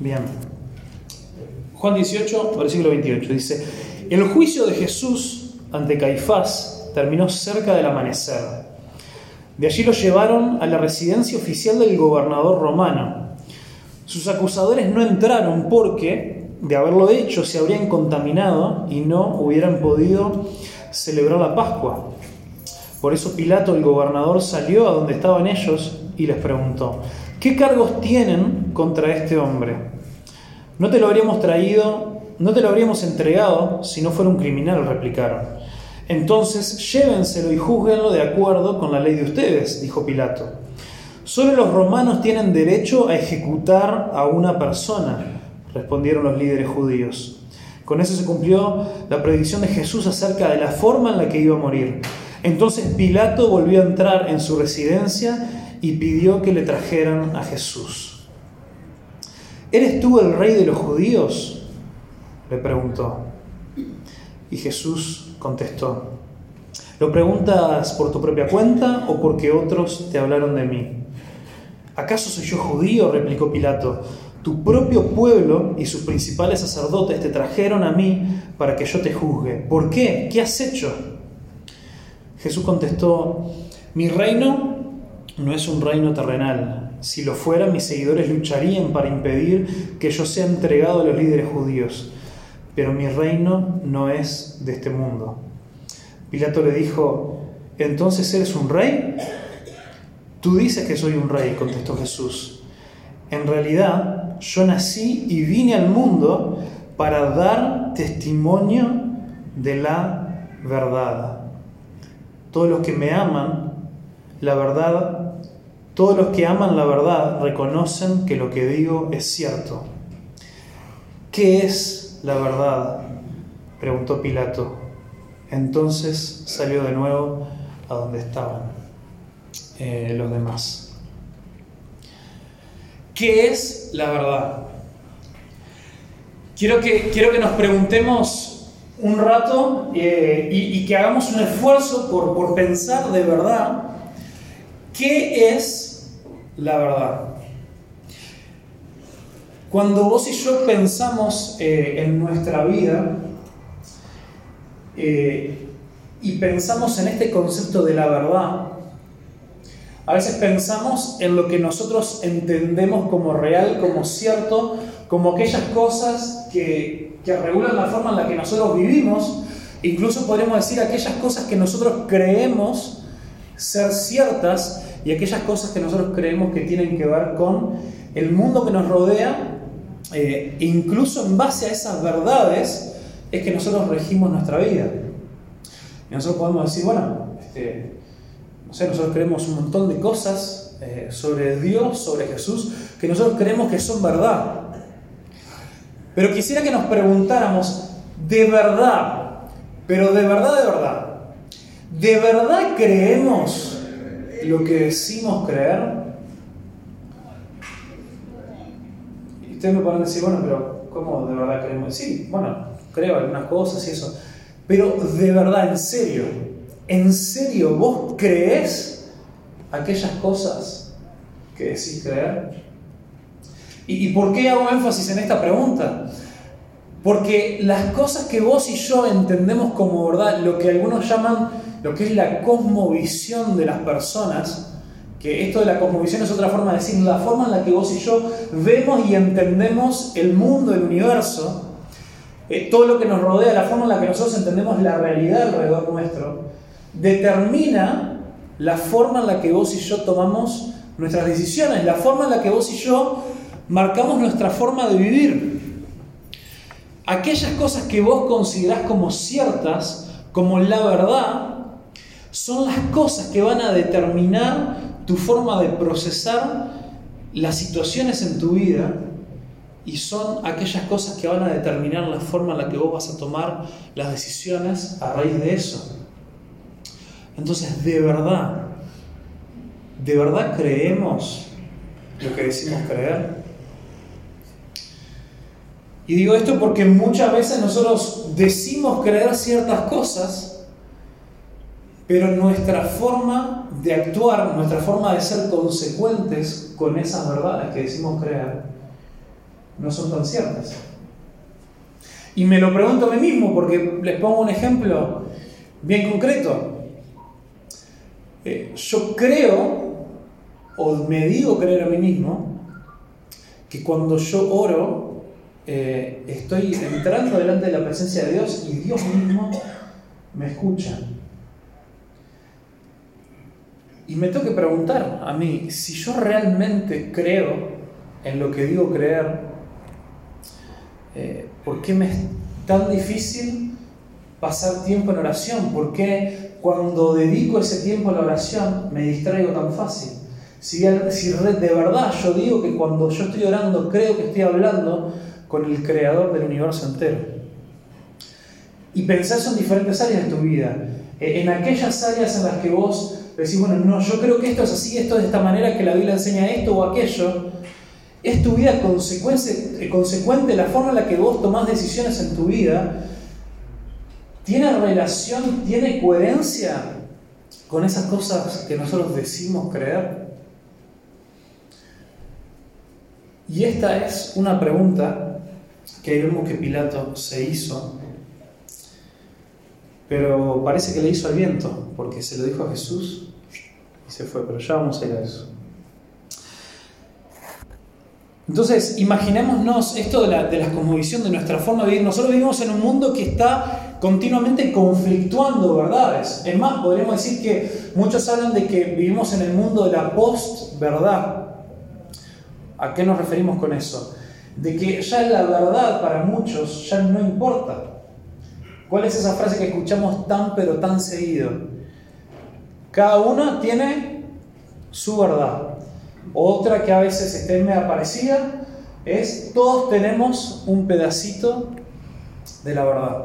Bien. Juan 18, versículo 28 dice, el juicio de Jesús ante Caifás terminó cerca del amanecer. De allí lo llevaron a la residencia oficial del gobernador romano. Sus acusadores no entraron porque, de haberlo hecho, se habrían contaminado y no hubieran podido celebrar la Pascua. Por eso Pilato, el gobernador, salió a donde estaban ellos y les preguntó, ¿qué cargos tienen contra este hombre? No te lo habríamos traído, no te lo habríamos entregado si no fuera un criminal, replicaron. Entonces llévenselo y júzguenlo de acuerdo con la ley de ustedes, dijo Pilato. Solo los romanos tienen derecho a ejecutar a una persona, respondieron los líderes judíos. Con eso se cumplió la predicción de Jesús acerca de la forma en la que iba a morir. Entonces Pilato volvió a entrar en su residencia y pidió que le trajeran a Jesús. ¿Eres tú el rey de los judíos? le preguntó. Y Jesús contestó, ¿lo preguntas por tu propia cuenta o porque otros te hablaron de mí? ¿Acaso soy yo judío? replicó Pilato. Tu propio pueblo y sus principales sacerdotes te trajeron a mí para que yo te juzgue. ¿Por qué? ¿Qué has hecho? Jesús contestó, mi reino no es un reino terrenal. Si lo fuera, mis seguidores lucharían para impedir que yo sea entregado a los líderes judíos. Pero mi reino no es de este mundo. Pilato le dijo, ¿entonces eres un rey? Tú dices que soy un rey, contestó Jesús. En realidad, yo nací y vine al mundo para dar testimonio de la verdad todos los que me aman la verdad, todos los que aman la verdad reconocen que lo que digo es cierto. ¿Qué es la verdad? preguntó Pilato. Entonces salió de nuevo a donde estaban eh, los demás. ¿Qué es la verdad? Quiero que, quiero que nos preguntemos un rato eh, y, que hagamos un esfuerzo por, pensar de verdad qué es la verdad. Cuando vos y yo pensamos eh, en nuestra vida eh, y pensamos en este concepto de la verdad, a veces pensamos en lo que nosotros entendemos como real, como cierto, como aquellas cosas que, que regulan la forma en la que nosotros vivimos, incluso podríamos decir aquellas cosas que nosotros creemos ser ciertas y aquellas cosas que nosotros creemos que tienen que ver con el mundo que nos rodea, eh, incluso en base a esas verdades es que nosotros regimos nuestra vida. Y nosotros podemos decir, bueno, este, no sé, nosotros creemos un montón de cosas eh, sobre Dios, sobre Jesús, que nosotros creemos que son verdad. Pero quisiera que nos preguntáramos, de verdad, pero de verdad, de verdad, ¿de verdad creemos lo que decimos creer? Y ustedes me pueden decir, bueno, pero ¿cómo de verdad creemos? Sí, bueno, creo algunas cosas y eso. Pero de verdad, en serio, ¿en serio vos crees aquellas cosas que decís creer? ¿Y, por qué hago énfasis en esta pregunta? Porque las cosas que vos y yo entendemos como verdad, lo que algunos llaman lo que es la cosmovisión de las personas, que esto de la cosmovisión es otra forma de decir la forma en la que vos y yo vemos y entendemos el mundo, el universo, eh, todo lo que nos rodea, la forma en la que nosotros entendemos la realidad alrededor nuestro, determina la forma en la que vos y yo tomamos nuestras decisiones, la forma en la que vos y yo marcamos nuestra forma de vivir. Aquellas cosas que vos considerás como ciertas, como la verdad, son las cosas que van a determinar tu forma de procesar las situaciones en tu vida y son aquellas cosas que van a determinar la forma en la que vos vas a tomar las decisiones a raíz de eso. Entonces, de verdad, ¿de verdad creemos lo que decimos creer? Y digo esto porque muchas veces nosotros decimos creer ciertas cosas, pero nuestra forma de actuar, nuestra forma de ser consecuentes con esas verdades que decimos creer, no son tan ciertas. Y me lo pregunto a mí mismo porque les pongo un ejemplo bien concreto. Eh, yo creo, o me digo creer a mí mismo, que cuando yo oro, eh, estoy entrando delante de la presencia de Dios y Dios mismo me escucha. Y me tengo que preguntar a mí, si yo realmente creo en lo que digo creer, eh, ¿por qué me es tan difícil pasar tiempo en oración? ¿Por qué cuando dedico ese tiempo a la oración me distraigo tan fácil? Si, si de verdad yo digo que cuando yo estoy orando creo que estoy hablando con el creador del universo entero. Y pensás en diferentes áreas de tu vida, eh, en aquellas áreas en las que vos decís, bueno, no, yo creo que esto es así, esto es de esta manera, que la Biblia enseña esto o aquello, es tu vida eh, consecuente, la forma en la que vos tomás decisiones en tu vida, tiene relación, tiene coherencia con esas cosas que nosotros decimos creer. Y esta es una pregunta que vemos que Pilato se hizo, pero parece que le hizo al viento, porque se lo dijo a Jesús y se fue, pero ya vamos a ir a eso. Entonces, imaginémonos esto de la, de la cosmovisión, de nuestra forma de vivir. Nosotros vivimos en un mundo que está continuamente conflictuando verdades. Es más, podríamos decir que muchos hablan de que vivimos en el mundo de la post-verdad. ¿A qué nos referimos con eso? De que ya la verdad para muchos ya no importa. ¿Cuál es esa frase que escuchamos tan pero tan seguido? Cada uno tiene su verdad. Otra que a veces esté me aparecida es todos tenemos un pedacito de la verdad.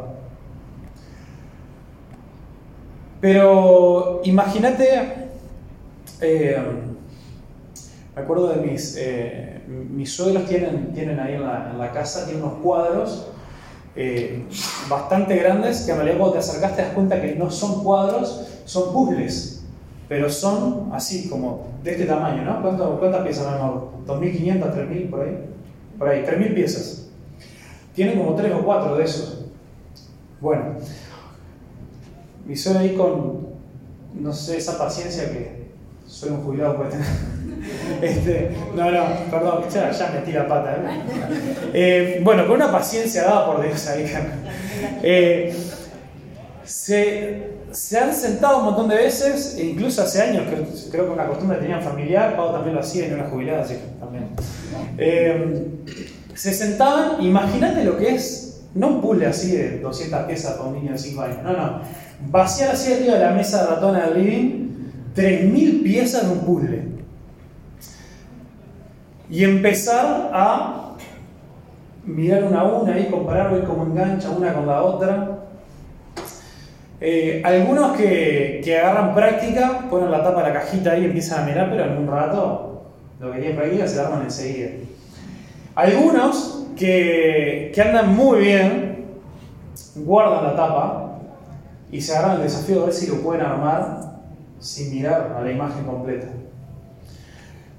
Pero imagínate, eh, me acuerdo de mis, eh, mis suegros tienen, tienen ahí en la, casa, tienen unos cuadros eh, bastante grandes que en realidad cuando te acercas te das cuenta que no son cuadros, son puzzles pero son así, como de este tamaño, ¿no? ¿Cuántas piezas, amor? ¿2.500, 3.000 por ahí? Por ahí, 3.000 piezas. Tiene como 3 o 4 de esos. Bueno, y soy ahí con, no sé, esa paciencia que soy un jubilado tener. Este, no, no, perdón, ya, ya metí la pata. ¿eh? Eh, bueno, con una paciencia dada por Dios ahí. Eh, se, se han sentado un montón de veces, e incluso hace años, creo, que una costumbre que tenían familiar, Pau también lo hacía y no era jubilada, así que también. Eh, se sentaban, imagínate lo que es, no un puzzle así de 200 piezas para un niño de 5 años, no, no. Vaciar así arriba de la mesa ratona del living 3.000 piezas de un puzzle. Y empezar a mirar una a una y comparar, ver cómo engancha una con la otra eh, algunos que, agarran práctica, ponen la tapa de la cajita ahí y empiezan a mirar, pero en un rato lo que tienen práctica se arman enseguida. Algunos que, andan muy bien, guardan la tapa y se agarran el desafío de ver si lo pueden armar sin mirar a la imagen completa.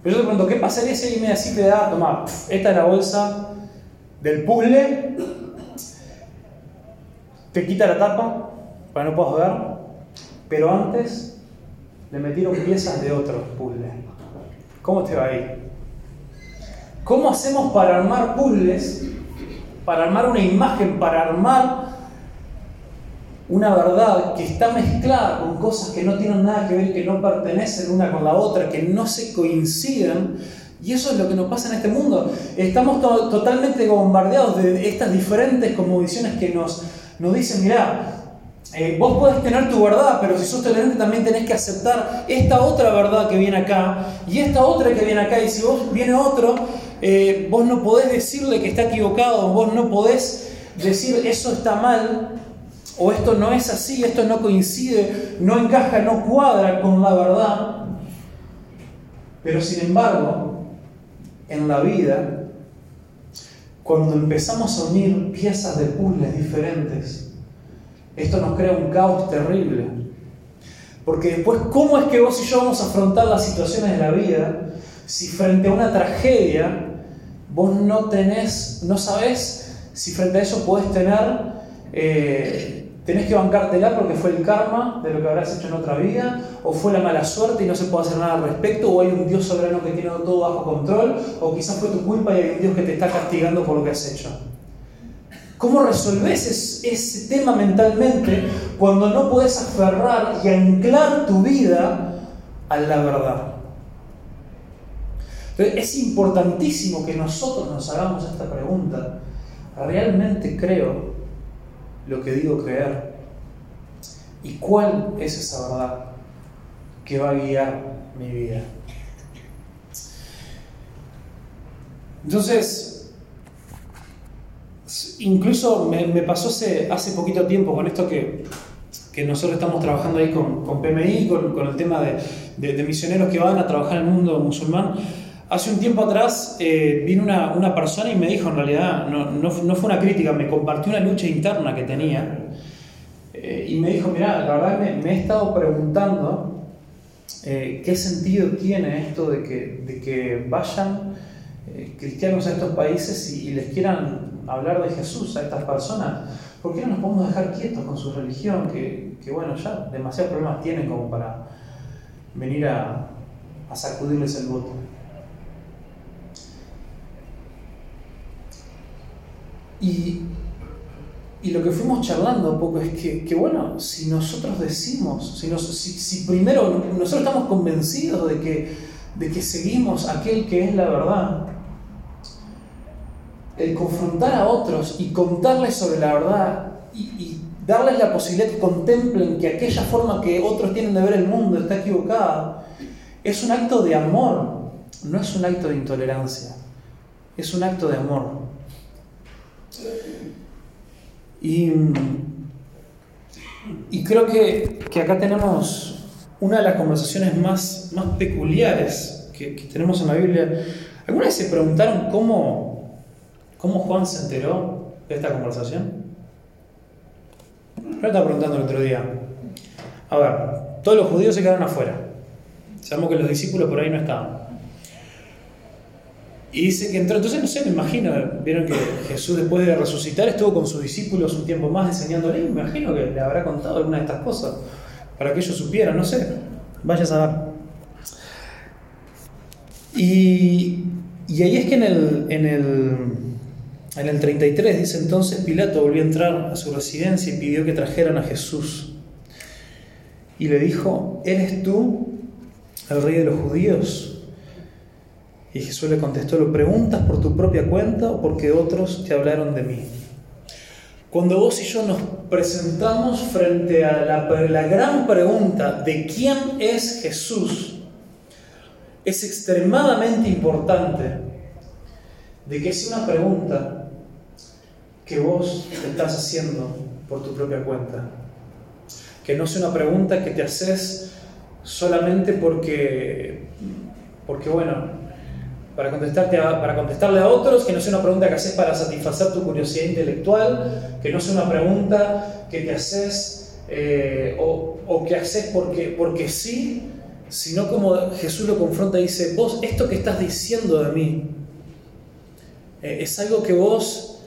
Pero yo te pregunto, ¿qué pasaría si alguien me así te da, toma, esta es la bolsa del puzzle, te quita la tapa, para no puedas ver, pero antes le metieron piezas de otros puzzles. ¿Cómo te va a ir? ¿Cómo hacemos para armar puzzles? Para armar una imagen, para armar una verdad que está mezclada con cosas que no tienen nada que ver, que no pertenecen una con la otra, que no se coinciden. Y eso es lo que nos pasa en este mundo. Estamos totalmente bombardeados de estas diferentes visiones que nos, nos dicen, mira, eh, vos podés tener tu verdad, pero si sos tolerante también tenés que aceptar esta otra verdad que viene acá y esta otra que viene acá. Y si vos viene otro, eh, vos no podés decirle que está equivocado, vos no podés decir eso está mal o esto no es así, esto no coincide, no encaja, no cuadra con la verdad. Pero sin embargo, en la vida, cuando empezamos a unir piezas de puzzles diferentes, esto nos crea un caos terrible. Porque después, ¿cómo es que vos y yo vamos a afrontar las situaciones de la vida si frente a una tragedia vos no tenés, no sabés si frente a eso podés tener, eh, tenés que bancártela porque fue el karma de lo que habrás hecho en otra vida, o fue la mala suerte y no se puede hacer nada al respecto, o hay un Dios soberano que tiene todo bajo control, o quizás fue tu culpa y hay un Dios que te está castigando por lo que has hecho. ¿Cómo resolves ese tema mentalmente cuando no puedes aferrar y anclar tu vida a la verdad? es importantísimo que nosotros nos hagamos esta pregunta. ¿Realmente creo lo que digo creer? ¿Y cuál es esa verdad que va a guiar mi vida? Entonces, incluso me, pasó hace, poquito tiempo con esto que, nosotros estamos trabajando ahí con, con PMI, con, el tema de, de, misioneros que van a trabajar en el mundo musulmán. Hace un tiempo atrás eh, vino una, persona y me dijo, en realidad, no, fue una crítica, me compartió una lucha interna que tenía. Eh, y me dijo, mira, la verdad me, he estado preguntando eh, qué sentido tiene esto de que, de que vayan cristianos a estos países y, les quieran hablar de Jesús a estas personas. ¿Por qué no nos podemos dejar quietos con su religión? Que, bueno, ya demasiados problemas tienen como para venir a sacudirles el voto. Y, lo que fuimos charlando un poco es que, bueno, si nosotros decimos, si, si, primero nosotros estamos convencidos de que, de que seguimos aquel que es la verdad, el confrontar a otros y contarles sobre la verdad y, y darles la posibilidad que contemplen que aquella forma que otros tienen de ver el mundo está equivocada, es un acto de amor, no es un acto de intolerancia, es un acto de amor. Y, creo que, acá tenemos una de las conversaciones más, más peculiares que, tenemos en la Biblia. ¿Alguna vez se preguntaron cómo, cómo Juan se enteró de esta conversación? Yo estaba preguntando el otro día. A ver, todos los judíos se quedaron afuera. Sabemos que los discípulos por ahí no estaban. Y dice que entró, entonces no sé, me imagino, vieron que Jesús después de resucitar estuvo con sus discípulos un tiempo más enseñándole, me imagino que le habrá contado alguna de estas cosas para que ellos supieran, no sé, vaya a saber. Y, y ahí es que en el, en, el, en el 33 dice entonces Pilato volvió a entrar a su residencia y pidió que trajeran a Jesús. Y le dijo, ¿eres tú el rey de los judíos? Y Jesús le contestó, ¿lo preguntas por tu propia cuenta o porque otros te hablaron de mí? Cuando vos y yo nos presentamos frente a la, gran pregunta de quién es Jesús, es extremadamente importante de que es una pregunta que vos te estás haciendo por tu propia cuenta. Que no sea una pregunta que te haces solamente porque, porque bueno, para, contestarte para contestarle a otros, que no sea una pregunta que haces para satisfacer tu curiosidad intelectual, que no sea una pregunta que te haces eh, o, que haces porque, porque sí, sino como Jesús lo confronta y dice, vos, esto que estás diciendo de mí, eh, es algo que vos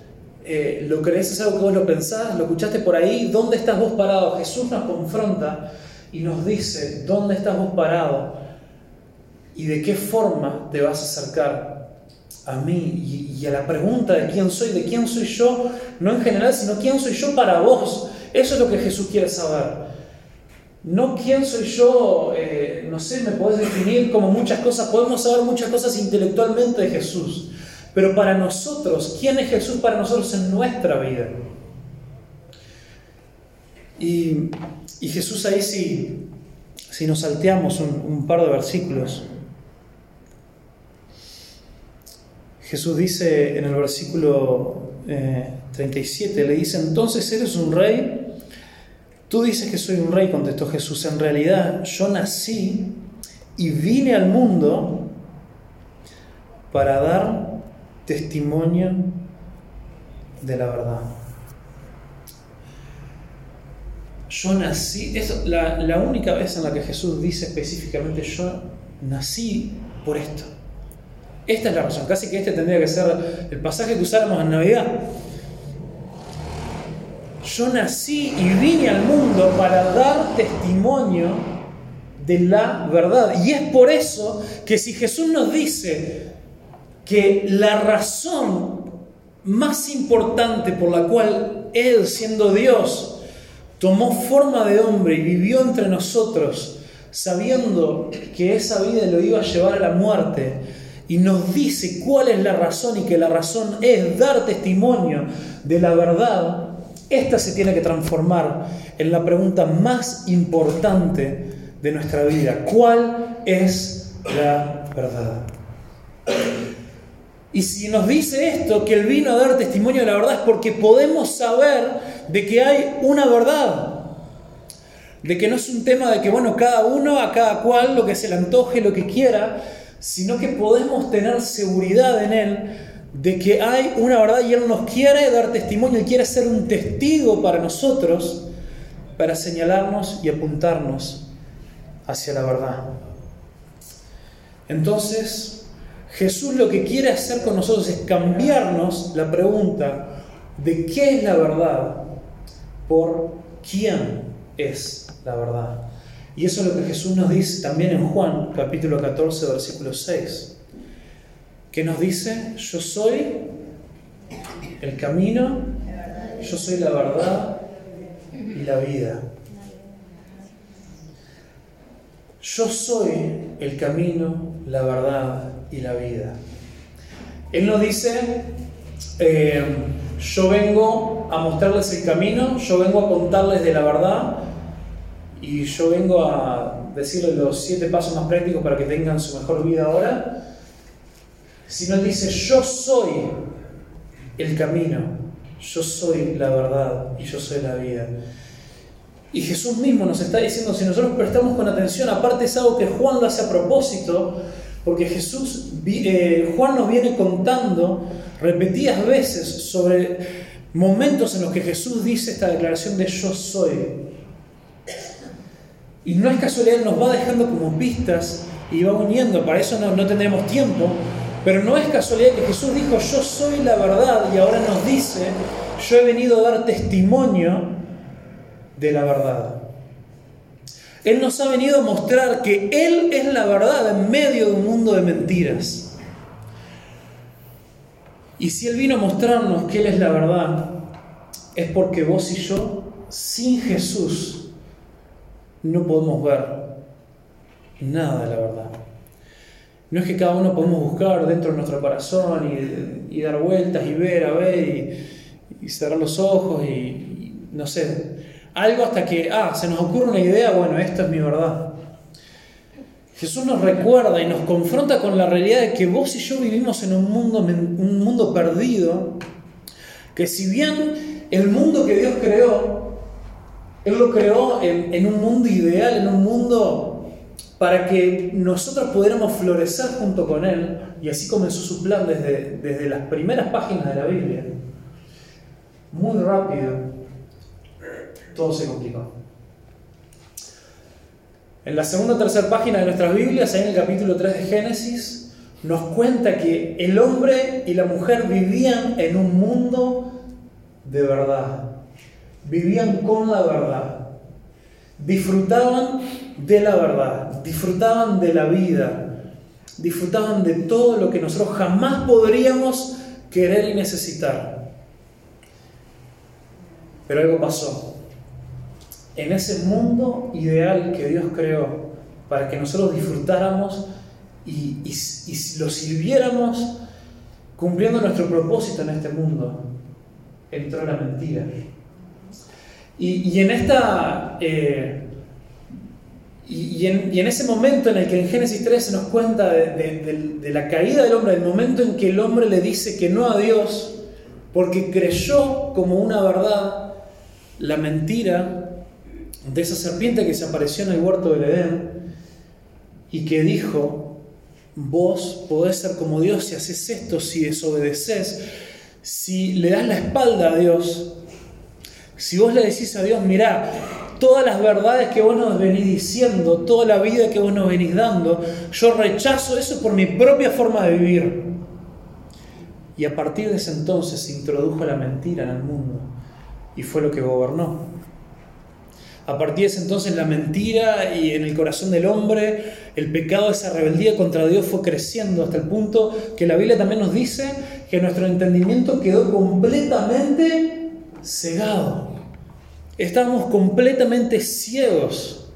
eh, lo crees, es algo que vos lo pensás, lo escuchaste por ahí, ¿dónde estás vos parado? Jesús nos confronta y nos dice, ¿dónde estás vos parado? Y de qué forma te vas a acercar a mí y, a la pregunta de quién soy, de quién soy yo, no en general, sino quién soy yo para vos. Eso es lo que Jesús quiere saber. No quién soy yo, eh, no sé, me podés definir como muchas cosas, podemos saber muchas cosas intelectualmente de Jesús, pero para nosotros, ¿quién es Jesús para nosotros en nuestra vida? Y, Jesús ahí sí, si nos salteamos un par de versículos, Jesús dice en el versículo 37, eh, le dice, entonces eres un rey. Tú dices que soy un rey, contestó Jesús. En realidad yo nací y vine al mundo para dar testimonio de la verdad. Yo nací, es la, la única vez en la que Jesús dice específicamente, yo nací por esto Esta es la razón. Casi que este tendría que ser el pasaje que usáramos en Navidad. Yo nací y vine al mundo para dar testimonio de la verdad. Y es por eso que si Jesús nos dice que la razón más importante por la cual Él, siendo Dios, tomó forma de hombre y vivió entre nosotros, sabiendo que esa vida lo iba a llevar a la muerte, y nos dice cuál es la razón y que la razón es dar testimonio de la verdad, esta se tiene que transformar en la pregunta más importante de nuestra vida. ¿Cuál es la verdad? Y si nos dice esto, que Él vino a dar testimonio de la verdad, es porque podemos saber de que hay una verdad. De que no es un tema de que, bueno, cada uno a cada cual lo que se le antoje, lo que quiera, sino que podemos tener seguridad en Él de que hay una verdad y Él nos quiere dar testimonio, Él quiere ser un testigo para nosotros, para señalarnos y apuntarnos hacia la verdad. Entonces, Jesús lo que quiere hacer con nosotros es cambiarnos la pregunta de qué es la verdad por quién es la verdad. Y eso es lo que Jesús nos dice también en Juan capítulo 14 versículo 6, que nos dice, yo soy el camino, yo soy la verdad y la vida. Yo soy el camino, la verdad y la vida. Él nos dice, eh, yo vengo a mostrarles el camino, yo vengo a contarles de la verdad y yo vengo a decirles los siete pasos más prácticos para que tengan su mejor vida ahora. Sino Él dice, yo soy el camino, yo soy la verdad y yo soy la vida. Y Jesús mismo nos está diciendo, si nosotros prestamos con atención, aparte es algo que Juan lo hace a propósito, porque Jesús, eh, Juan nos viene contando repetidas veces sobre momentos en los que Jesús dice esta declaración de yo soy. Y no es casualidad, nos va dejando como pistas y va uniendo, para eso no, no tendremos tiempo, pero no es casualidad que Jesús dijo yo soy la verdad y ahora nos dice yo he venido a dar testimonio de la verdad. Él nos ha venido a mostrar que Él es la verdad en medio de un mundo de mentiras. Y si Él vino a mostrarnos que Él es la verdad, es porque vos y yo, sin Jesús, no podemos ver nada de la verdad. No es que cada uno podemos buscar dentro de nuestro corazón y, dar vueltas y ver, a ver, y, cerrar los ojos y no sé, algo hasta que, ah, se nos ocurre una idea, bueno, esta es mi verdad. Jesús nos recuerda y nos confronta con la realidad de que vos y yo vivimos en un mundo, un mundo perdido, que si bien el mundo que Dios creó, Él lo creó en, un mundo ideal, en un mundo para que nosotros pudiéramos florecer junto con Él, y así comenzó su plan desde, desde las primeras páginas de la Biblia. Muy rápido, todo se complicó. En la segunda o tercera página de nuestras Biblias, ahí en el capítulo 3 de Génesis, nos cuenta que el hombre y la mujer vivían en un mundo de verdad. Vivían con la verdad. Disfrutaban de la verdad. Disfrutaban de la vida. Disfrutaban de todo lo que nosotros jamás podríamos querer y necesitar. Pero algo pasó en ese mundo ideal que Dios creó para que nosotros disfrutáramos y, lo sirviéramos cumpliendo nuestro propósito en este mundo, entró la mentira. Y, en esta... Eh, y, en, ese momento en el que en Génesis 3 se nos cuenta de, la caída del hombre, el momento en que el hombre le dice que no a Dios, porque creyó como una verdad la mentira de esa serpiente que se apareció en el huerto del Edén y que dijo, vos podés ser como Dios si haces esto, si desobedeces, si le das la espalda a Dios, si vos le decís a Dios, mirá, todas las verdades que vos nos venís diciendo, toda la vida que vos nos venís dando, yo rechazo eso por mi propia forma de vivir. Y a partir de ese entonces se introdujo la mentira en el mundo y fue lo que gobernó. A partir de ese entonces la mentira y en el corazón del hombre, el pecado, esa rebeldía contra Dios fue creciendo hasta el punto que la Biblia también nos dice que nuestro entendimiento quedó completamente cegado. Estábamos completamente ciegos.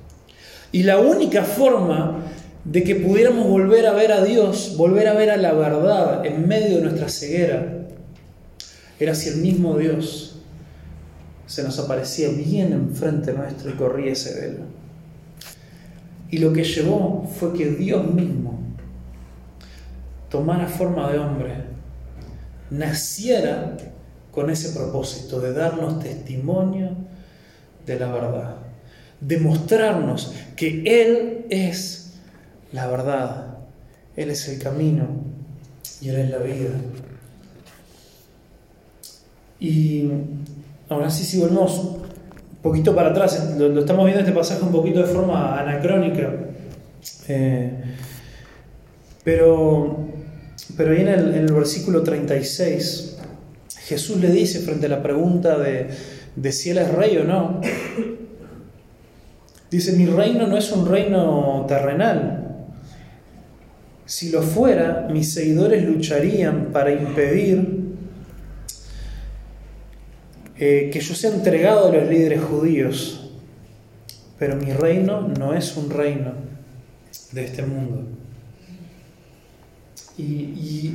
Y la única forma de que pudiéramos volver a ver a Dios, volver a ver a la verdad en medio de nuestra ceguera, era si el mismo Dios se nos aparecía bien enfrente nuestro y corría ese velo. Y lo que llevó fue que Dios mismo tomara forma de hombre, naciera con ese propósito de darnos testimonio de la verdad, de mostrarnos que Él es la verdad, Él es el camino y Él es la vida. Y Ahora sí, si volvemos un poquito para atrás, lo, estamos viendo este pasaje un poquito de forma anacrónica. Eh, pero, pero ahí en el, en el, versículo 36, Jesús le dice frente a la pregunta de, de si Él es rey o no, dice, mi reino no es un reino terrenal. Si lo fuera, mis seguidores lucharían para impedir eh, que yo sea entregado a los líderes judíos, pero mi reino no es un reino de este mundo. Y,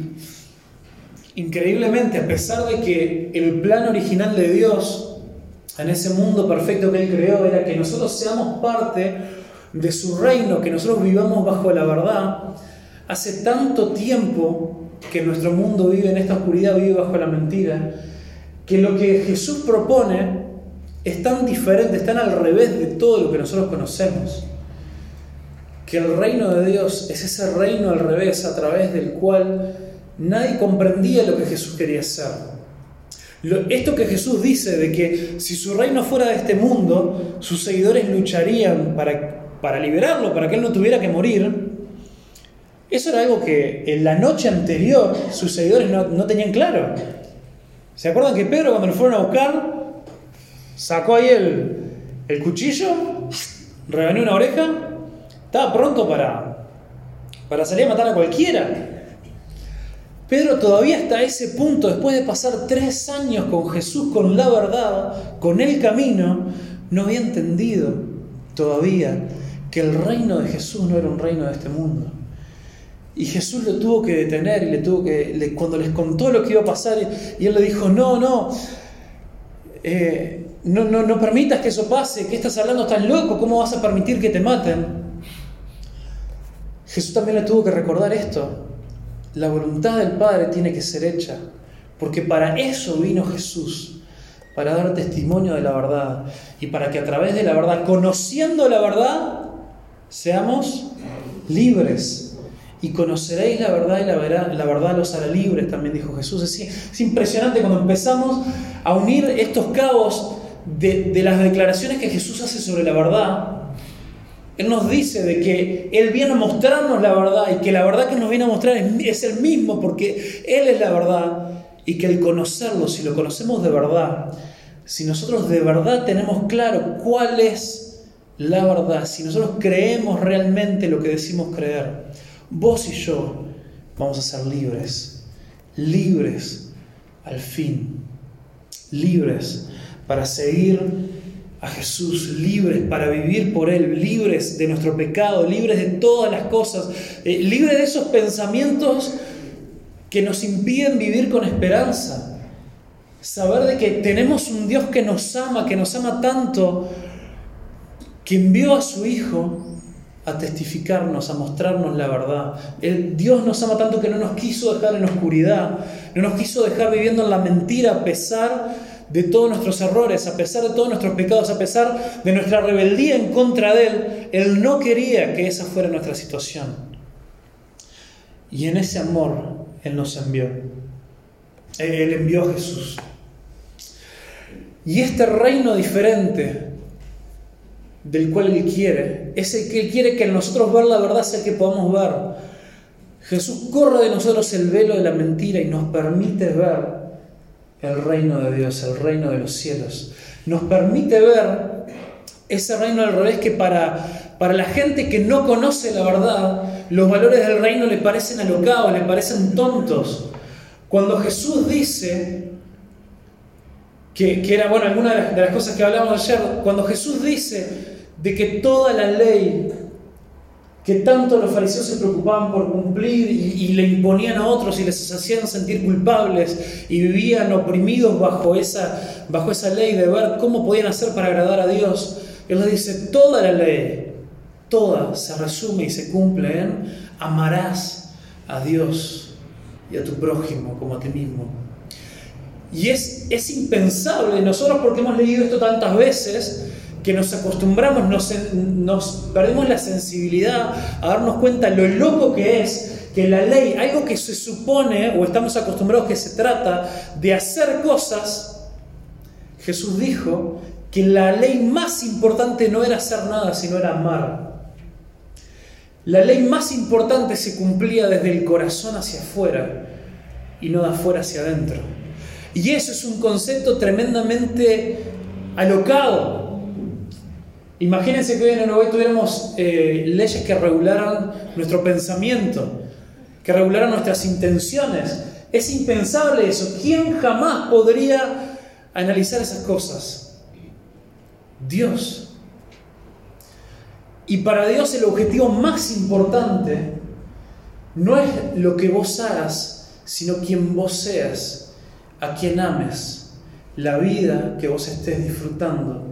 increíblemente, a pesar de que el plan original de Dios en ese mundo perfecto que Él creó era que nosotros seamos parte de su reino, que nosotros vivamos bajo la verdad, hace tanto tiempo que nuestro mundo vive en esta oscuridad, vive bajo la mentira, que lo que Jesús propone es tan diferente, es tan al revés de todo lo que nosotros conocemos. Que el reino de Dios es ese reino al revés a través del cual nadie comprendía lo que Jesús quería hacer. Esto que Jesús dice de que si su reino fuera de este mundo, sus seguidores lucharían para, para liberarlo, para que él no tuviera que morir, eso era algo que en la noche anterior sus seguidores no, no tenían claro. ¿Se acuerdan que Pedro cuando lo fueron a buscar, sacó ahí el, cuchillo, rebanó una oreja, estaba pronto para, para salir a matar a cualquiera? Pedro todavía hasta ese punto, después de pasar tres años con Jesús, con la verdad, con el camino, no había entendido todavía que el reino de Jesús no era un reino de este mundo. Y Jesús lo tuvo que detener y le tuvo que, cuando les contó lo que iba a pasar, y él le dijo, no, no, eh, no, no, no permitas que eso pase, ¿qué estás hablando? Estás loco, ¿cómo vas a permitir que te maten? Jesús también le tuvo que recordar esto. La voluntad del Padre tiene que ser hecha, porque para eso vino Jesús, para dar testimonio de la verdad y para que a través de la verdad, conociendo la verdad, seamos libres y conoceréis la verdad y la, verdad, la los hará libres, también dijo Jesús. Es, es impresionante cuando empezamos a unir estos cabos de, las declaraciones que Jesús hace sobre la verdad. Él nos dice de que Él viene a mostrarnos la verdad y que la verdad que nos viene a mostrar es, es el mismo porque Él es la verdad y que el conocerlo, si lo conocemos de verdad, si nosotros de verdad tenemos claro cuál es la verdad, si nosotros creemos realmente lo que decimos creer, vos y yo vamos a ser libres, libres al fin, libres para seguir a Jesús, libres para vivir por Él, libres de nuestro pecado, libres de todas las cosas, eh, libres de esos pensamientos que nos impiden vivir con esperanza. Saber de que tenemos un Dios que nos ama, que nos ama tanto, que envió a su Hijo a testificarnos, a mostrarnos la verdad. El Dios nos ama tanto que no nos quiso dejar en oscuridad, no nos quiso dejar viviendo en la mentira a pesar de todos nuestros errores, a pesar de todos nuestros pecados, a pesar de nuestra rebeldía en contra de Él. Él no quería que esa fuera nuestra situación. Y en ese amor Él nos envió. Él envió a Jesús. Y este reino diferente del cual Él quiere. Es el que Él quiere que nosotros ver la verdad sea que podamos ver. Jesús corre de nosotros el velo de la mentira y nos permite ver el reino de Dios, el reino de los cielos. Nos permite ver ese reino al revés que para, para la gente que no conoce la verdad, los valores del reino le parecen alocados, le parecen tontos. Cuando Jesús dice, que, era, bueno, alguna de las, cosas que hablamos ayer, cuando Jesús dice de que toda la ley que tanto los fariseos se preocupaban por cumplir y, le imponían a otros y les hacían sentir culpables y vivían oprimidos bajo esa, bajo esa ley de ver cómo podían hacer para agradar a Dios, Él les dice, toda la ley, toda se resume y se cumple en amarás a Dios y a tu prójimo como a ti mismo. Y es, es impensable, nosotros porque hemos leído esto tantas veces, que nos acostumbramos, nos, nos, perdemos la sensibilidad a darnos cuenta lo loco que es que la ley, algo que se supone o estamos acostumbrados que se trata de hacer cosas, Jesús dijo que la ley más importante no era hacer nada, sino era amar. La ley más importante se cumplía desde el corazón hacia afuera y no de afuera hacia adentro. Y eso es un concepto tremendamente alocado. Imagínense que hoy en Uruguay tuviéramos eh, leyes que regularan nuestro pensamiento, que regularan nuestras intenciones. Es impensable eso. ¿Quién jamás podría analizar esas cosas? Dios. Y para Dios el objetivo más importante no es lo que vos hagas, sino quien vos seas a quien ames, la vida que vos estés disfrutando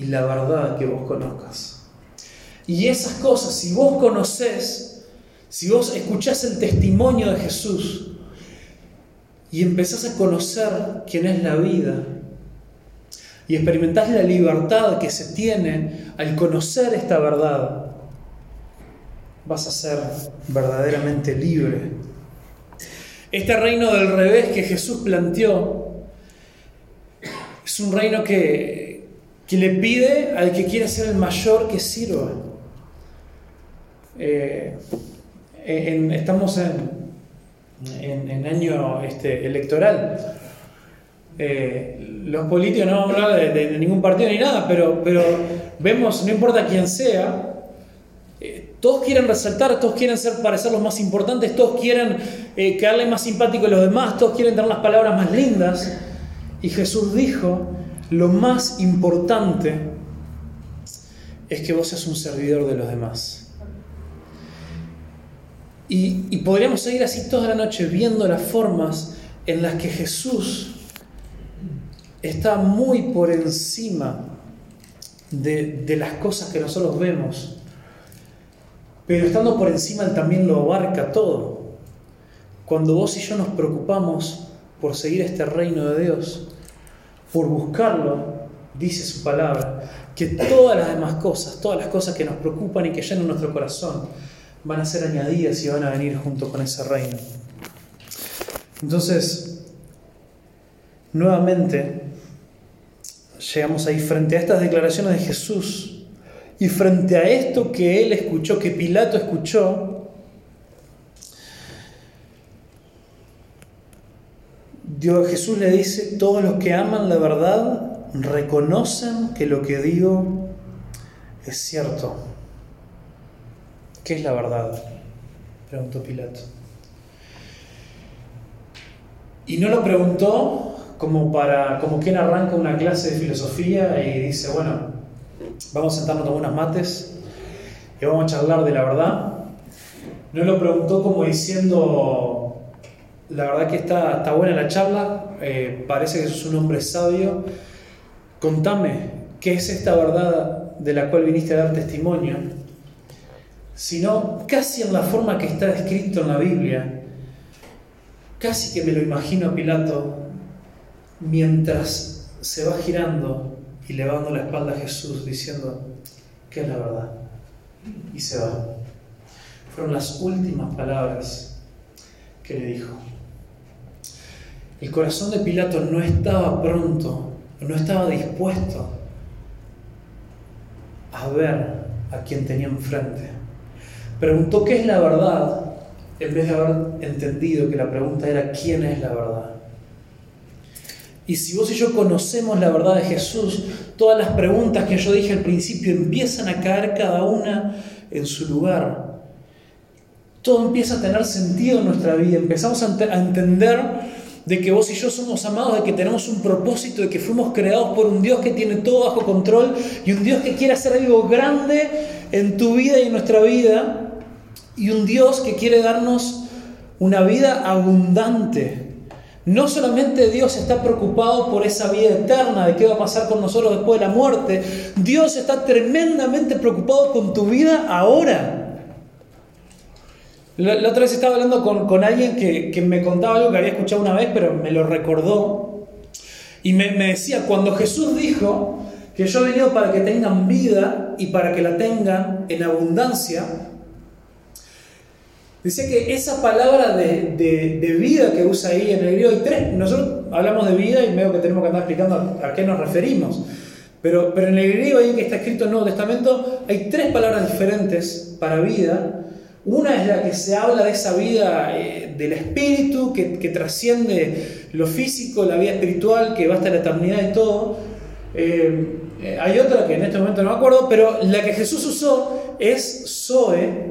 y la verdad que vos conozcas. Y esas cosas, si vos conoces, si vos escuchás el testimonio de Jesús y empezás a conocer quién es la vida y experimentás la libertad que se tiene al conocer esta verdad, vas a ser verdaderamente libre este reino del revés que Jesús planteó es un reino que, le pide al que quiere ser el mayor que sirva. Eh, estamos en, en, año este, electoral. Eh, los políticos no vamos a hablar de, ningún partido ni nada, pero, pero vemos, no importa quién sea, todos quieren resaltar, todos quieren ser, parecer los más importantes, todos quieren eh, quedarle más simpático a los demás, todos quieren tener las palabras más lindas. Y Jesús dijo, lo más importante es que vos seas un servidor de los demás. Y, podríamos seguir así toda la noche viendo las formas en las que Jesús está muy por encima de, de las cosas que nosotros vemos pero estando por encima, Él también lo abarca todo. Cuando vos y yo nos preocupamos por seguir este reino de Dios, por buscarlo, dice su palabra, que todas las demás cosas, todas las cosas que nos preocupan y que llenan nuestro corazón, van a ser añadidas y van a venir junto con ese reino. Entonces, nuevamente, llegamos ahí frente a estas declaraciones de Jesús y frente a esto que él escuchó, que Pilato escuchó, Dios, Jesús le dice, todos los que aman la verdad reconocen que lo que digo es cierto. ¿Qué es la verdad? Preguntó Pilato. Y no lo preguntó como para como quien arranca una clase de filosofía y dice, bueno, Vamos a sentarnos a unas mates y vamos a charlar de la verdad. No lo preguntó como diciendo, la verdad que está, está buena la charla, eh, parece que sos un hombre sabio. Contame, ¿qué es esta verdad de la cual viniste a dar testimonio? Sino casi en la forma que está escrito en la Biblia, casi que me lo imagino a Pilato mientras se va girando y levando la espalda a Jesús diciendo, ¿qué es la verdad? Y se va. Fueron las últimas palabras que le dijo. El corazón de Pilato no estaba pronto, no estaba dispuesto a ver a quien tenía enfrente. Preguntó qué es la verdad en vez de haber entendido que la pregunta era quién es la verdad. Y si vos y yo conocemos la verdad de Jesús, todas las preguntas que yo dije al principio empiezan a caer cada una en su lugar. Todo empieza a tener sentido en nuestra vida. Empezamos a, entender de que vos y yo somos amados, de que tenemos un propósito, de que fuimos creados por un Dios que tiene todo bajo control y un Dios que quiere hacer algo grande en tu vida y en nuestra vida y un Dios que quiere darnos una vida abundante. No solamente Dios está preocupado por esa vida eterna, de qué va a pasar con nosotros después de la muerte, Dios está tremendamente preocupado con tu vida ahora. La, otra vez estaba hablando con, alguien que, me contaba algo que había escuchado una vez, pero me lo recordó. Y me, me decía, cuando Jesús dijo que yo he venido para que tengan vida y para que la tengan en abundancia, Dice que esa palabra de, vida que usa ahí en el griego, tres, nosotros hablamos de vida y veo que tenemos que andar explicando a, qué nos referimos. Pero, pero en el griego ahí que está escrito en el Nuevo Testamento hay tres palabras diferentes para vida. Una es la que se habla de esa vida eh, del espíritu que, trasciende lo físico, la vida espiritual, que va hasta la eternidad y todo. Eh, eh, hay otra que en este momento no me acuerdo, pero la que Jesús usó es Zoe,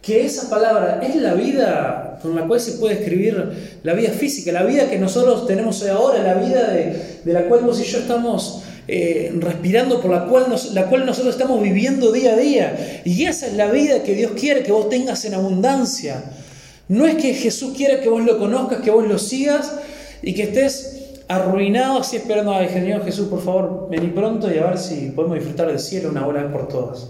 que esa palabra es la vida con la cual se puede escribir la vida física, la vida que nosotros tenemos ahora, la vida de, la cual vos y yo estamos eh, respirando, por la cual, nosotros estamos viviendo día a día. Y esa es la vida que Dios quiere que vos tengas en abundancia. No es que Jesús quiera que vos lo conozcas, que vos lo sigas y que estés arruinado así esperando, ay Señor Jesús, por favor, vení pronto y a ver si podemos disfrutar del cielo una vez por todas.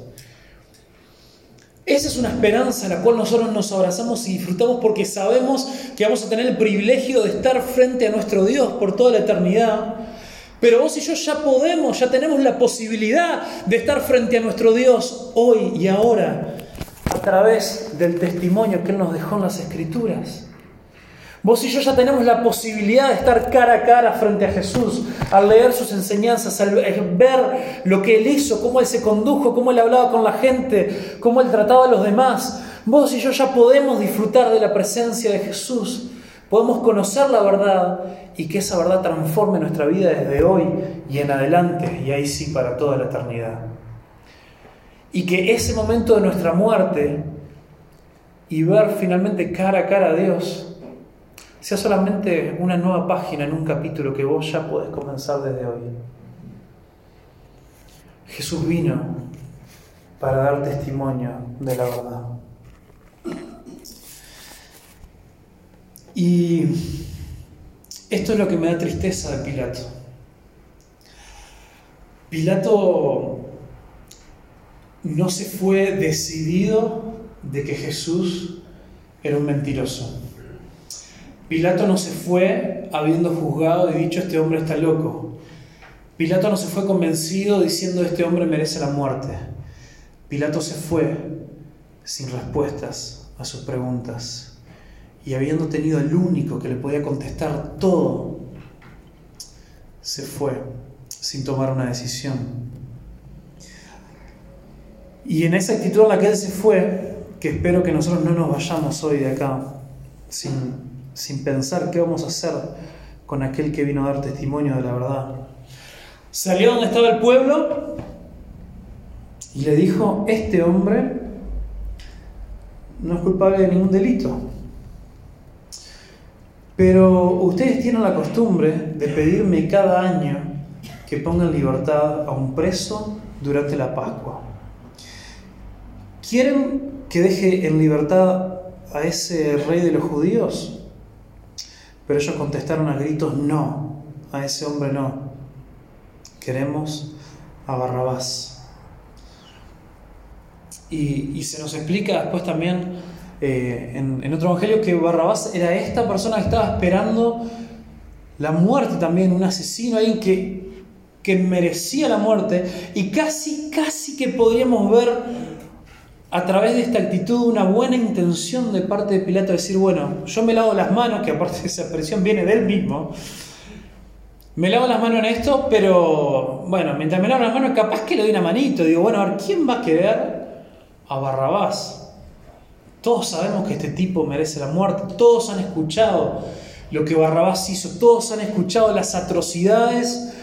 Esa es una esperanza a la cual nosotros nos abrazamos y disfrutamos porque sabemos que vamos a tener el privilegio de estar frente a nuestro Dios por toda la eternidad. Pero vos y yo ya podemos, ya tenemos la posibilidad de estar frente a nuestro Dios hoy y ahora a través del testimonio que Él nos dejó en las Escrituras. Vos y yo ya tenemos la posibilidad de estar cara a cara frente a Jesús, al leer sus enseñanzas, al ver lo que Él hizo, cómo Él se condujo, cómo Él hablaba con la gente, cómo Él trataba a los demás. Vos y yo ya podemos disfrutar de la presencia de Jesús, podemos conocer la verdad y que esa verdad transforme nuestra vida desde hoy y en adelante, y ahí sí para toda la eternidad. Y que ese momento de nuestra muerte y ver finalmente cara a cara a Dios, sea solamente una nueva página en un capítulo que vos ya podés comenzar desde hoy. Jesús vino para dar testimonio de la verdad. Y esto es lo que me da tristeza de Pilato. Pilato no se fue decidido de que Jesús era un mentiroso. Pilato no se fue habiendo juzgado y dicho este hombre está loco. Pilato no se fue convencido diciendo este hombre merece la muerte. Pilato se fue sin respuestas a sus preguntas y habiendo tenido el único que le podía contestar todo, se fue sin tomar una decisión. Y en esa actitud en la que él se fue, que espero que nosotros no nos vayamos hoy de acá sin sin pensar qué vamos a hacer con aquel que vino a dar testimonio de la verdad. Salió donde estaba el pueblo y le dijo, este hombre no es culpable de ningún delito. Pero ustedes tienen la costumbre de pedirme cada año que ponga en libertad a un preso durante la Pascua. ¿Quieren que deje en libertad a ese rey de los judíos? Pero ellos contestaron a gritos, no, a ese hombre no. Queremos a Barrabás. Y, se nos explica después también eh, en, otro evangelio que Barrabás era esta persona que estaba esperando la muerte también, un asesino, alguien que, que merecía la muerte y casi, casi que podríamos ver a través de esta actitud una buena intención de parte de Pilato de decir, bueno, yo me lavo las manos, que aparte esa expresión viene de él mismo, me lavo las manos en esto, pero bueno, mientras me lavo las manos, capaz que le doy una manito. Digo, bueno, a ver, ¿quién va a querer a Barrabás? Todos sabemos que este tipo merece la muerte, todos han escuchado lo que Barrabás hizo, todos han escuchado las atrocidades,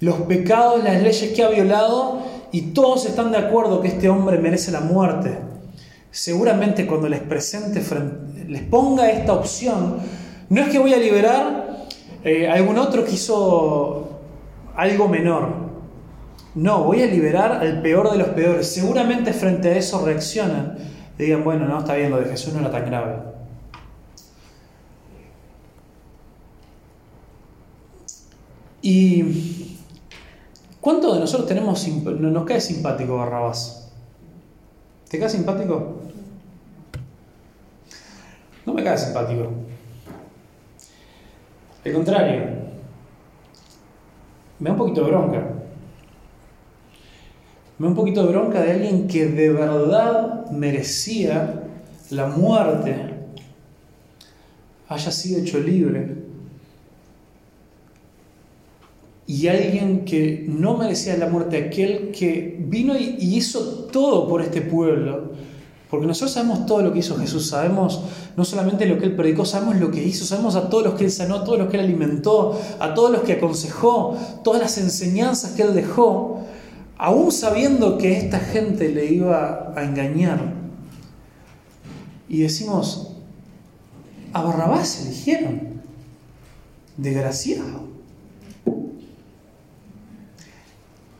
los pecados, las leyes que ha violado y todos están de acuerdo que este hombre merece la muerte. Seguramente cuando les presente, les ponga esta opción, no es que voy a liberar eh, algún otro que hizo algo menor. No, voy a liberar al peor de los peores. Seguramente frente a eso reaccionan y digan, bueno, no, está bien, lo de Jesús no era tan grave. Y ¿Cuántos de nosotros tenemos, nos cae simpático Barrabás? ¿Te cae simpático? No me cae simpático. Al contrario, me da un poquito de bronca. Me da un poquito de bronca de alguien que de verdad merecía la muerte, haya sido hecho libre. Y alguien que no merecía la muerte, aquel que vino y hizo todo por este pueblo. Porque nosotros sabemos todo lo que hizo Jesús, sabemos no solamente lo que Él predicó, sabemos lo que hizo, sabemos a todos los que Él sanó, a todos los que Él alimentó, a todos los que aconsejó, todas las enseñanzas que Él dejó, aún sabiendo que esta gente le iba a engañar. Y decimos, a Barrabás eligieron, desgraciado.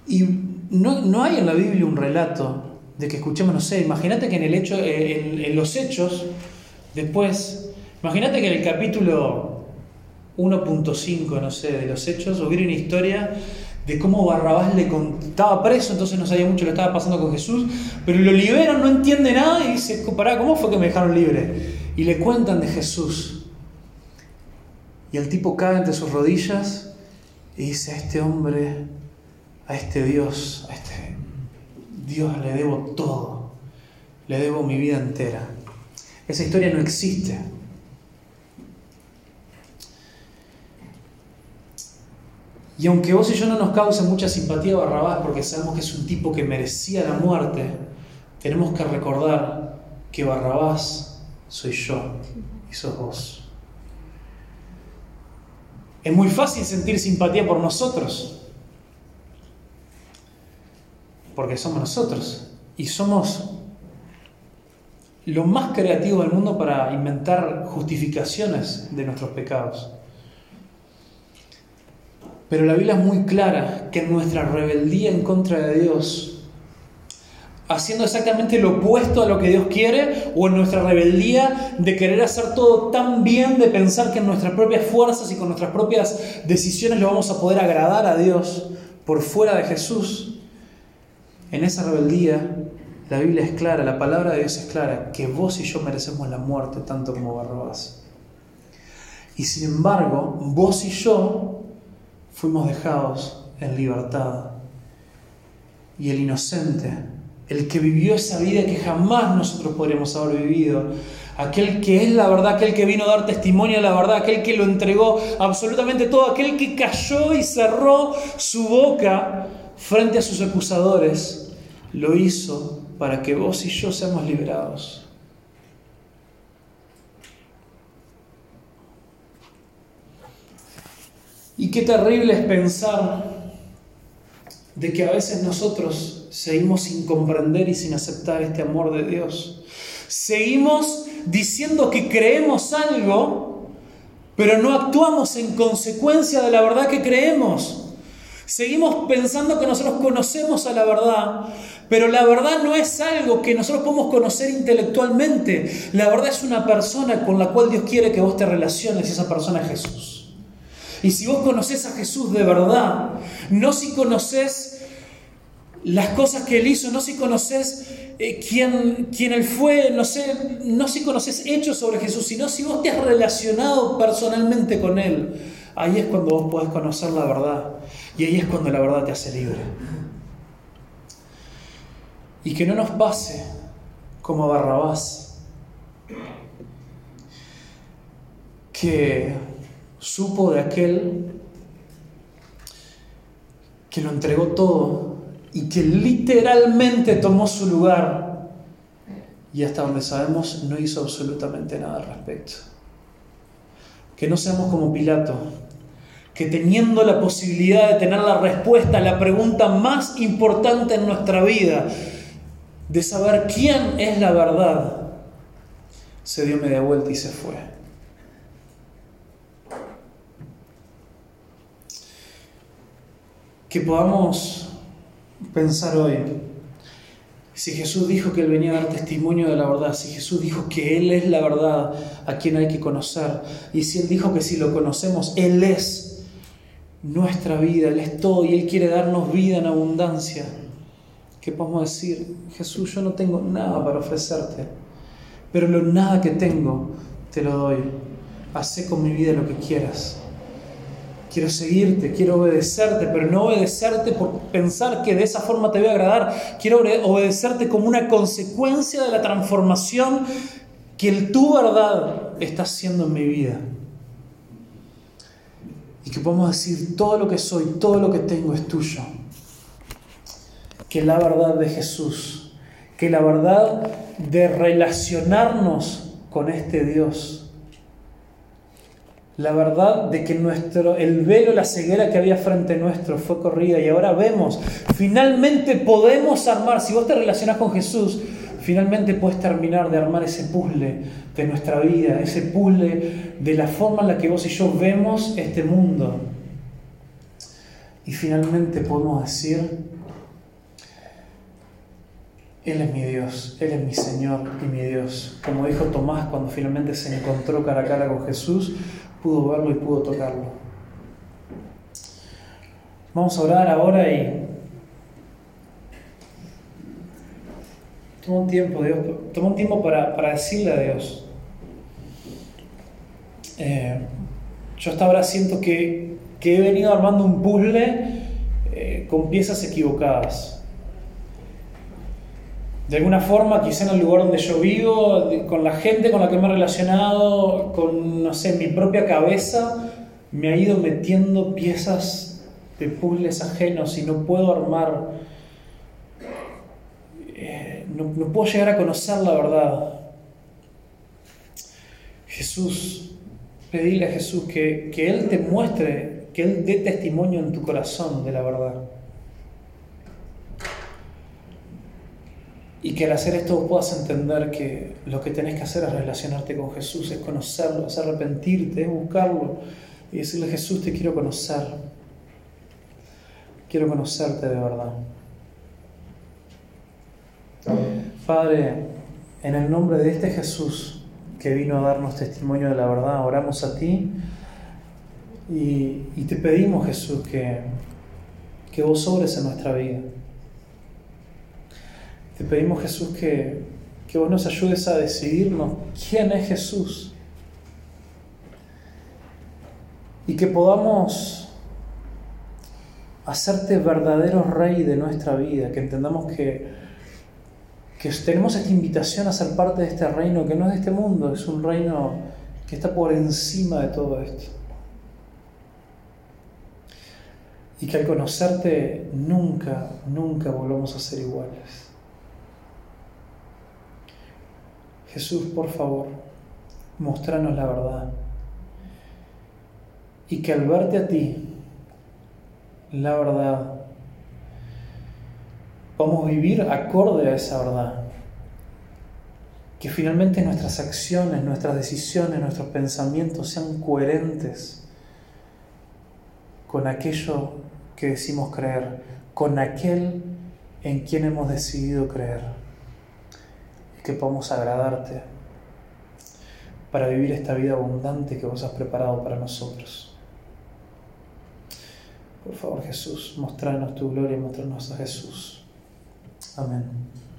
Y no, hay en la Biblia un relato de que escuchemos, no sé, imagínate que en, el hecho, en, los hechos, después, imagínate que en el capítulo 1.5, no sé, de los hechos, hubiera una historia de cómo Barrabás le estaba preso, entonces no sabía mucho lo estaba pasando con Jesús, pero lo liberan, no entiende nada y dice, pará, ¿cómo fue que me dejaron libre? Y le cuentan de Jesús. Y el tipo cae entre sus rodillas y dice, a este hombre a este Dios, a este Dios le debo todo, le debo mi vida entera. Esa historia no existe. Y aunque vos y yo no nos cause mucha simpatía Barrabás porque sabemos que es un tipo que merecía la muerte, tenemos que recordar que Barrabás soy yo y sos vos. Es muy fácil sentir simpatía por nosotros porque somos nosotros y somos lo más creativo del mundo para inventar justificaciones de nuestros pecados. Pero la Biblia es muy clara que nuestra rebeldía en contra de Dios, haciendo exactamente lo opuesto a lo que Dios quiere, o en nuestra rebeldía de querer hacer todo tan bien, de pensar que en nuestras propias fuerzas y con nuestras propias decisiones lo vamos a poder agradar a Dios por fuera de Jesús, en esa rebeldía, la Biblia es clara, la palabra de Dios es clara, que vos y yo merecemos la muerte tanto como Barrabás. Y sin embargo, vos y yo fuimos dejados en libertad. Y el inocente, el que vivió esa vida que jamás nosotros podríamos haber vivido, aquel que es la verdad, aquel que vino a dar testimonio de la verdad, aquel que lo entregó absolutamente todo, aquel que cayó y cerró su boca frente a sus acusadores, lo hizo para que vos y yo seamos liberados. Y qué terrible es pensar de que a veces nosotros seguimos sin comprender y sin aceptar este amor de Dios. Seguimos diciendo que creemos algo, pero no actuamos en consecuencia de la verdad que creemos. Seguimos pensando que nosotros conocemos a la verdad, pero la verdad no es algo que nosotros podemos conocer intelectualmente. La verdad es una persona con la cual Dios quiere que vos te relaciones y esa persona es Jesús. Y si vos conoces a Jesús de verdad, no si conoces las cosas que Él hizo, no si conoces eh, quién, quién, Él fue, no, sé, no si conoces hechos sobre Jesús, sino si vos te has relacionado personalmente con Él. Ahí es cuando vos podés conocer la verdad. Y ahí es cuando la verdad te hace libre. Y que no nos pase como a Barrabás, que supo de aquel que lo entregó todo y que literalmente tomó su lugar y hasta donde sabemos no hizo absolutamente nada al respecto. Que no seamos como Pilato, que teniendo la posibilidad de tener la respuesta a la pregunta más importante en nuestra vida, de saber quién es la verdad, se dio media vuelta y se fue. Que podamos pensar hoy, si Jesús dijo que Él venía a dar testimonio de la verdad, si Jesús dijo que Él es la verdad a quien hay que conocer, y si Él dijo que si lo conocemos, Él es nuestra vida, Él es todo y Él quiere darnos vida en abundancia, que podemos decir, Jesús, yo no tengo nada para ofrecerte, pero lo nada que tengo te lo doy, haz con mi vida lo que quieras. Quiero seguirte, quiero obedecerte, pero no obedecerte por pensar que de esa forma te voy a agradar. Quiero obedecerte como una consecuencia de la transformación que el tu verdad está haciendo en mi vida. Y que podemos decir, todo lo que soy, todo lo que tengo es tuyo. Que la verdad de Jesús, que la verdad de relacionarnos con este Dios la verdad de que nuestro, el velo, la ceguera que había frente nuestro fue corrida y ahora vemos, finalmente podemos armar, si vos te relacionas con Jesús, finalmente puedes terminar de armar ese puzzle de nuestra vida, ese puzzle de la forma en la que vos y yo vemos este mundo. Y finalmente podemos decir, Él es mi Dios, Él es mi Señor y mi Dios. Como dijo Tomás cuando finalmente se encontró cara a cara con Jesús, pudo verlo y pudo tocarlo. Vamos a orar ahora y toma un tiempo, Dios, toma un tiempo para, decirle a Dios. Eh, yo hasta ahora siento que, he venido armando un puzzle eh, con piezas equivocadas de alguna forma, quizá en el lugar donde yo vivo, con la gente con la que me he relacionado, con, no sé, mi propia cabeza, me ha ido metiendo piezas de puzzles ajenos y no puedo armar, eh, no, puedo llegar a conocer la verdad. Jesús, pedirle a Jesús que, que Él te muestre, que Él dé testimonio en tu corazón de la verdad. Y que al hacer esto puedas entender que lo que tenés que hacer es relacionarte con Jesús, es conocerlo, es arrepentirte, es buscarlo y decirle Jesús, te quiero conocer. Quiero conocerte de verdad. Padre, en el nombre de este Jesús que vino a darnos testimonio de la verdad, oramos a ti y, y te pedimos Jesús que, que vos sobres en nuestra vida. Te pedimos Jesús que, que vos nos ayudes a decidirnos quién es Jesús. Y que podamos hacerte verdadero rey de nuestra vida, que entendamos que, que tenemos esta invitación a ser parte de este reino que no es de este mundo, es un reino que está por encima de todo esto. Y que al conocerte nunca, nunca volvamos a ser iguales. Jesús, por favor, mostranos la verdad. Y que al verte a ti, la verdad, vamos a vivir acorde a esa verdad. Que finalmente nuestras acciones, nuestras decisiones, nuestros pensamientos sean coherentes con aquello que decimos creer, con aquel en quien hemos decidido creer que podamos agradarte para vivir esta vida abundante que vos has preparado para nosotros. Por favor, Jesús, mostrarnos tu gloria y mostrarnos a Jesús. Amén.